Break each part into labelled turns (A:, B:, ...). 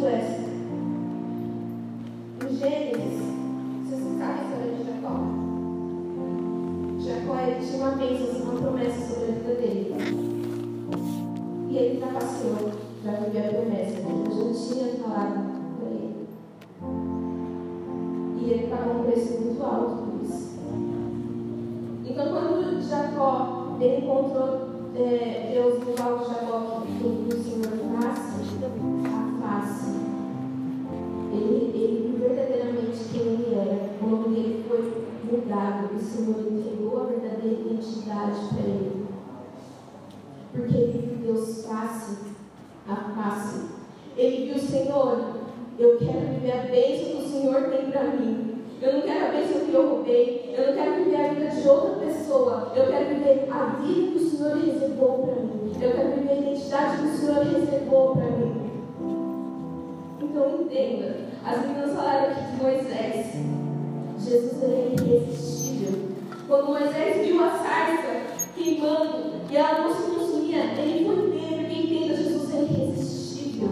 A: tu és. Em Gênesis, vocês sabem a história de Jacó? Jacó ele tinha uma bênção, uma promessa sobre a vida dele. E ele trapaceou para viver a promessa. Deus já tinha falado para ele. E ele pagou um preço muito alto por isso. Então, quando Jacó ele encontrou é, O Senhor entregou a verdadeira identidade para ele. Porque ele viu Deus face a face. Ele viu, Senhor, eu quero viver a bênção que o Senhor tem para mim. Eu não quero a bênção que eu roubei. Eu não quero viver a vida de outra pessoa. Eu quero viver a vida que o Senhor reservou para mim. Eu quero viver a identidade que o Senhor reservou para mim. Então entenda. As meninas falaram aqui de Moisés. Jesus é irresistível. Quando Moisés viu a sarça queimando e ela não se consumia, ele foi ver, porque entenda, Jesus é irresistível.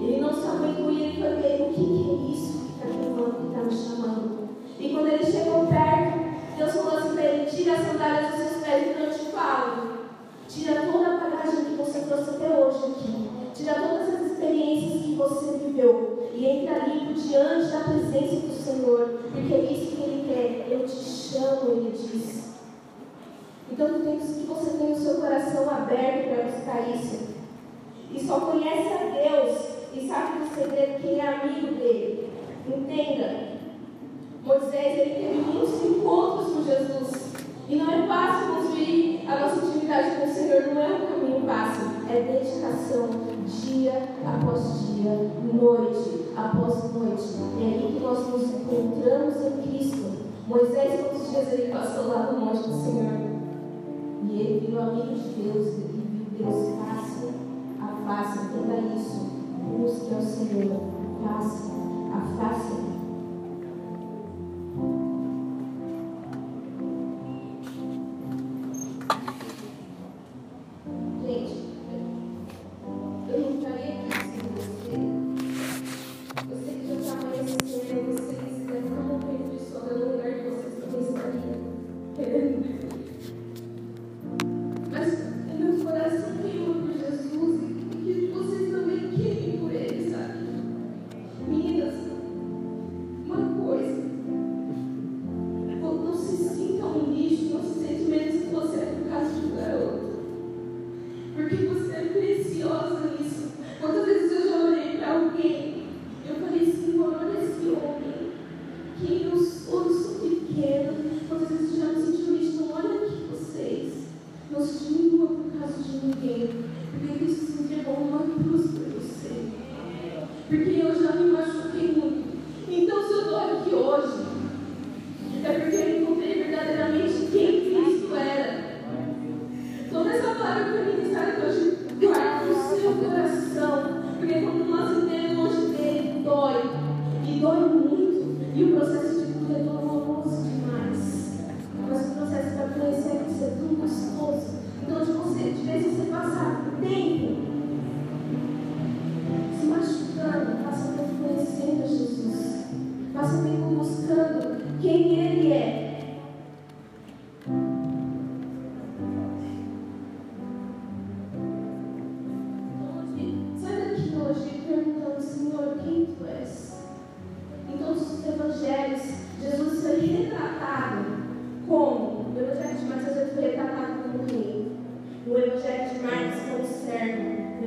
A: Ele não se aguentou e ele foi ver o que, que é isso que está queimando, que está me chamando. E quando ele chegou perto, Deus falou assim para ele: tira as sandálias dos seus pés, então eu te falo. Tira toda a bagagem que você trouxe até hoje aqui. Tira todas as experiências que você viveu. E entra limpo diante da presença do Senhor. Porque é isso que Ele quer. Eu te chamo, Ele diz. Então que você tenha o seu coração aberto para buscar isso. E só conhece a Deus e sabe do segredo quem é amigo dele. Entenda. Moisés ele teve muitos encontros com Jesus. E não é fácil construir a nossa intimidade com o Senhor, não é um caminho fácil. É dedicação, dia após dia, noite após noite. É aí que nós nos encontramos em Cristo. Moisés, quantos dias ele passou lá no monte do Senhor? E ele virou amigo de Deus, ele viu Deus face a face. Entenda isso. Busque ao Senhor face a face.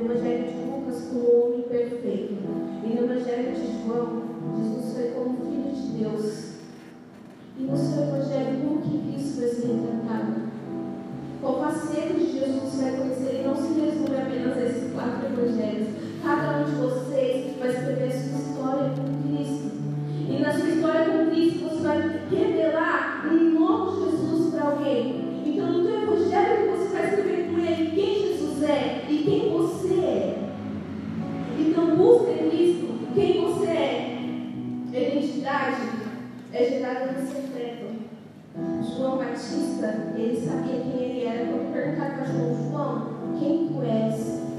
A: Evangelho de Lucas como o homem perfeito. Né? E no Evangelho de João, Jesus foi como filho de Deus. E no seu Evangelho, como que isso vai ser retratado? O parceiro de Jesus vai conhecer, e não se resume apenas a esses quatro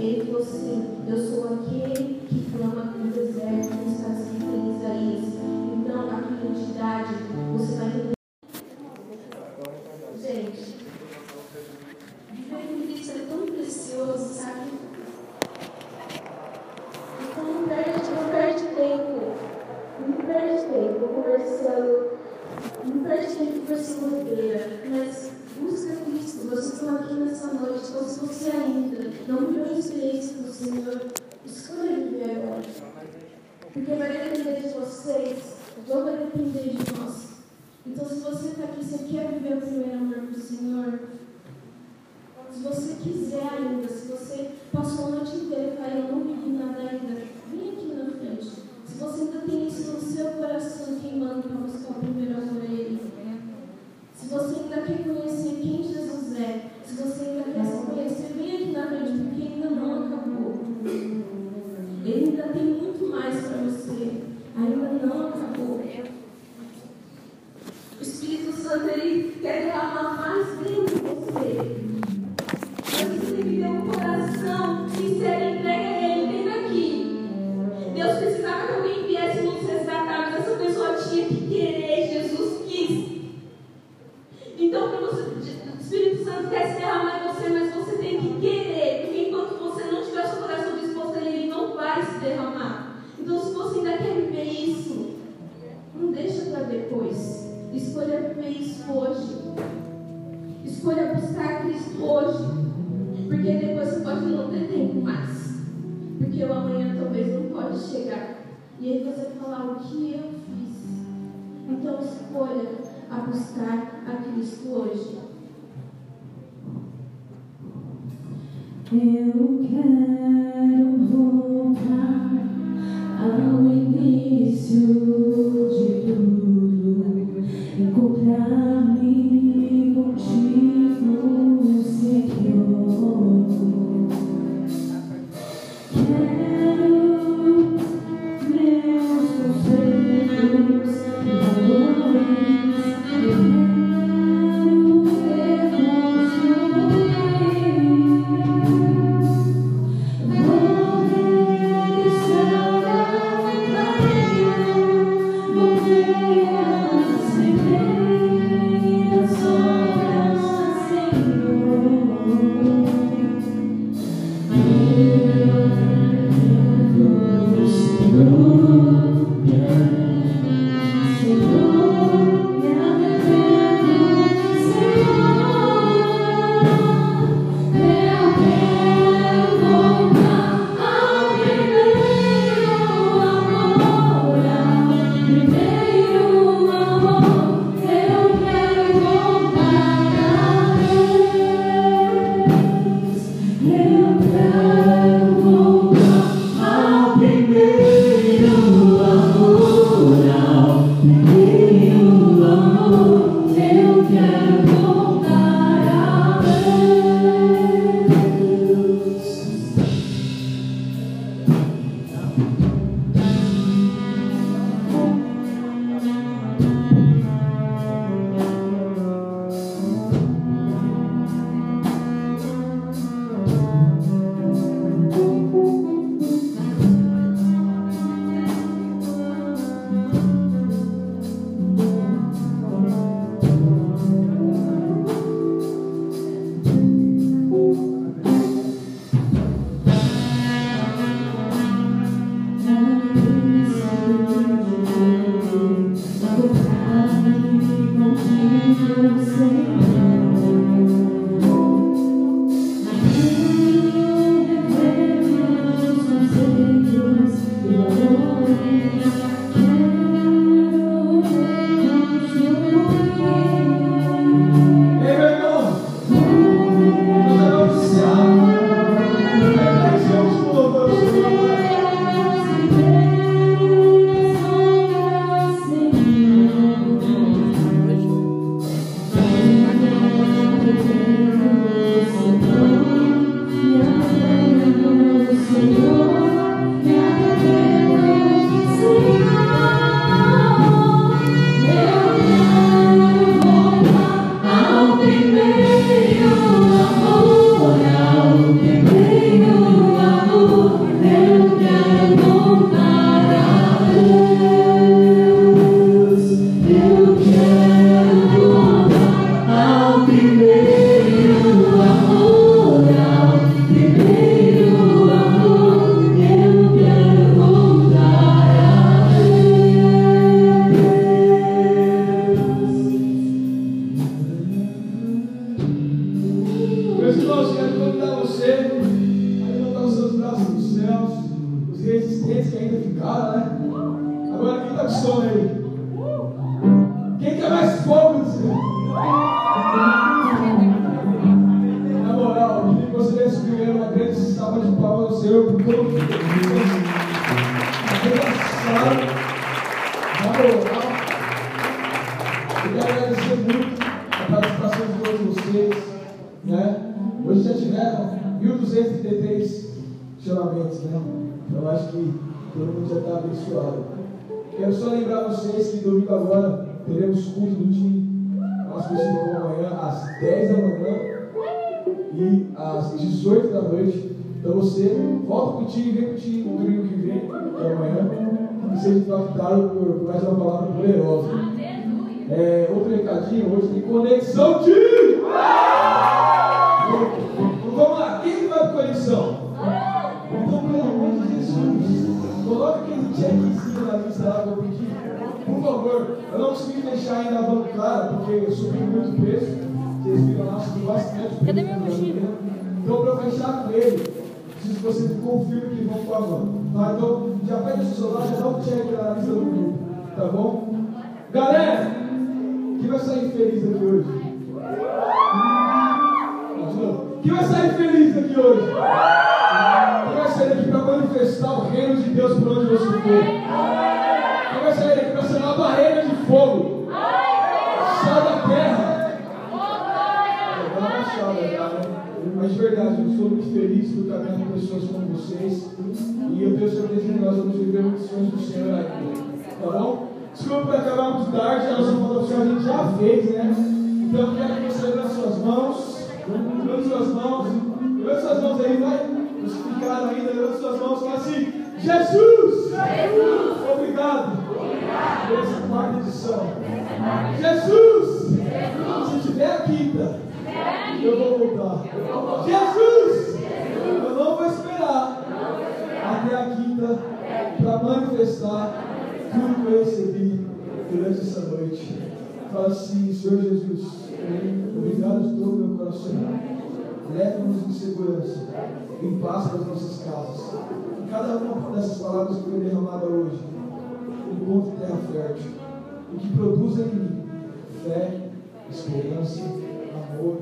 A: Ei assim. eu sou aquele que clama no deserto, nos casos de Isaías. Então, a tua identidade, você vai entender. Se você ainda não viu a experiência do Senhor, escolha viver agora. Porque vai depender de vocês, não vai depender de nós. Então, se você está aqui, você quer viver o primeiro amor do Senhor, se você quiser ainda, se você passou a noite inteira e eu não vivi nada ainda, vem aqui na frente. Se você ainda tem isso no seu coração queimando Deus precisava que alguém viesse nos resgatar, mas essa pessoa tinha que querer, Jesus quis. Então, para você, o Espírito Santo quer se derramar em você, mas você tem que querer, porque enquanto você não tiver seu coração disposto Ele não vai se derramar. Então, se você ainda quer viver isso, não deixa para depois. Escolha viver isso hoje. Escolha buscar Cristo hoje. Porque depois você pode não ter tempo mais. Porque o amanhã E aí você falar o que eu fiz. Então escolha a buscar a Cristo hoje. Eu
B: quero
C: Chamamentos, né? Então eu acho que todo mundo já está abençoado. Quero só lembrar vocês que domingo agora teremos culto do time nosso versículo amanhã às 10 da manhã e às 18 da noite. Então você volta com o time, vem com o time no domingo que vem, que é amanhã, e seja impactado por, mais uma palavra poderosa. É, outro recadinho, hoje tem conexão time! Deixar ainda a van clara, porque subiu muito o preço. Vocês viram lá, subiu bastante. Cadê minha mochila? Então, para fechar com ele, preciso que você confirme que vão com a van. Tá? Então, já pega o celular, já dá um check na lista do grupo. Tá bom? Galera, quem vai sair feliz aqui hoje? Quem vai sair feliz daqui hoje? Quem vai sair daqui para manifestar o reino de Deus por onde você for? Quem vai sair daqui para ser uma barreira de fogo? Sal da terra. Dá uma baixada já, né? Mas de verdade, eu sou muito feliz por caminhar com pessoas como vocês. E eu tenho certeza que nós vamos viver muitos sonhos do Senhor ainda. Tá bom? Desculpa por acabarmos tarde, a nossa foto oficial a gente já fez, né? Então eu quero que você levante suas mãos. Levante suas mãos. Levante suas mãos aí, vai. Os que ficaram ainda, levante suas mãos fala assim: Jesus! Obrigado, por essa quarta edição. Jesus! Se tiver a quinta, eu vou voltar. Jesus! Eu não vou esperar até a quinta para manifestar tudo que eu recebi durante essa noite. Fala assim, Senhor Jesus, obrigado de todo o meu coração. Leva-nos em segurança, em paz para as nossas casas. E cada uma dessas palavras que foi derramada hoje, encontre terra fértil e que produza em mim fé, esperança, amor,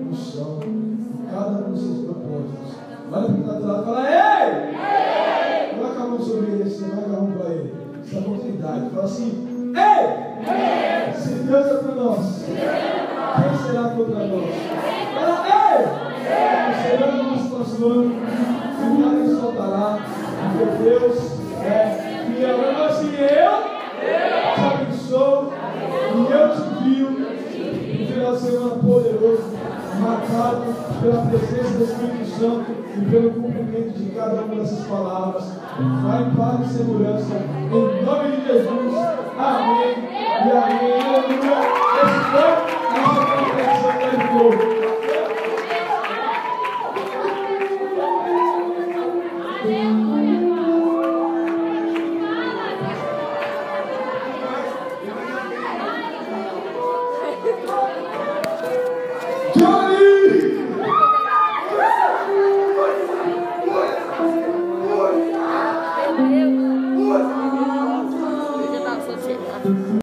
C: unção, cada um dos seus propósitos. Olha para quem está do lado e fala, ei! Coloca a mão sobre ele, você vai dar a mão para ele. Essa oportunidade. Fala assim, ei! Se Deus é por nós, quem será contra nós? Fala, ei! Dessas palavras. Vai em paz e segurança, em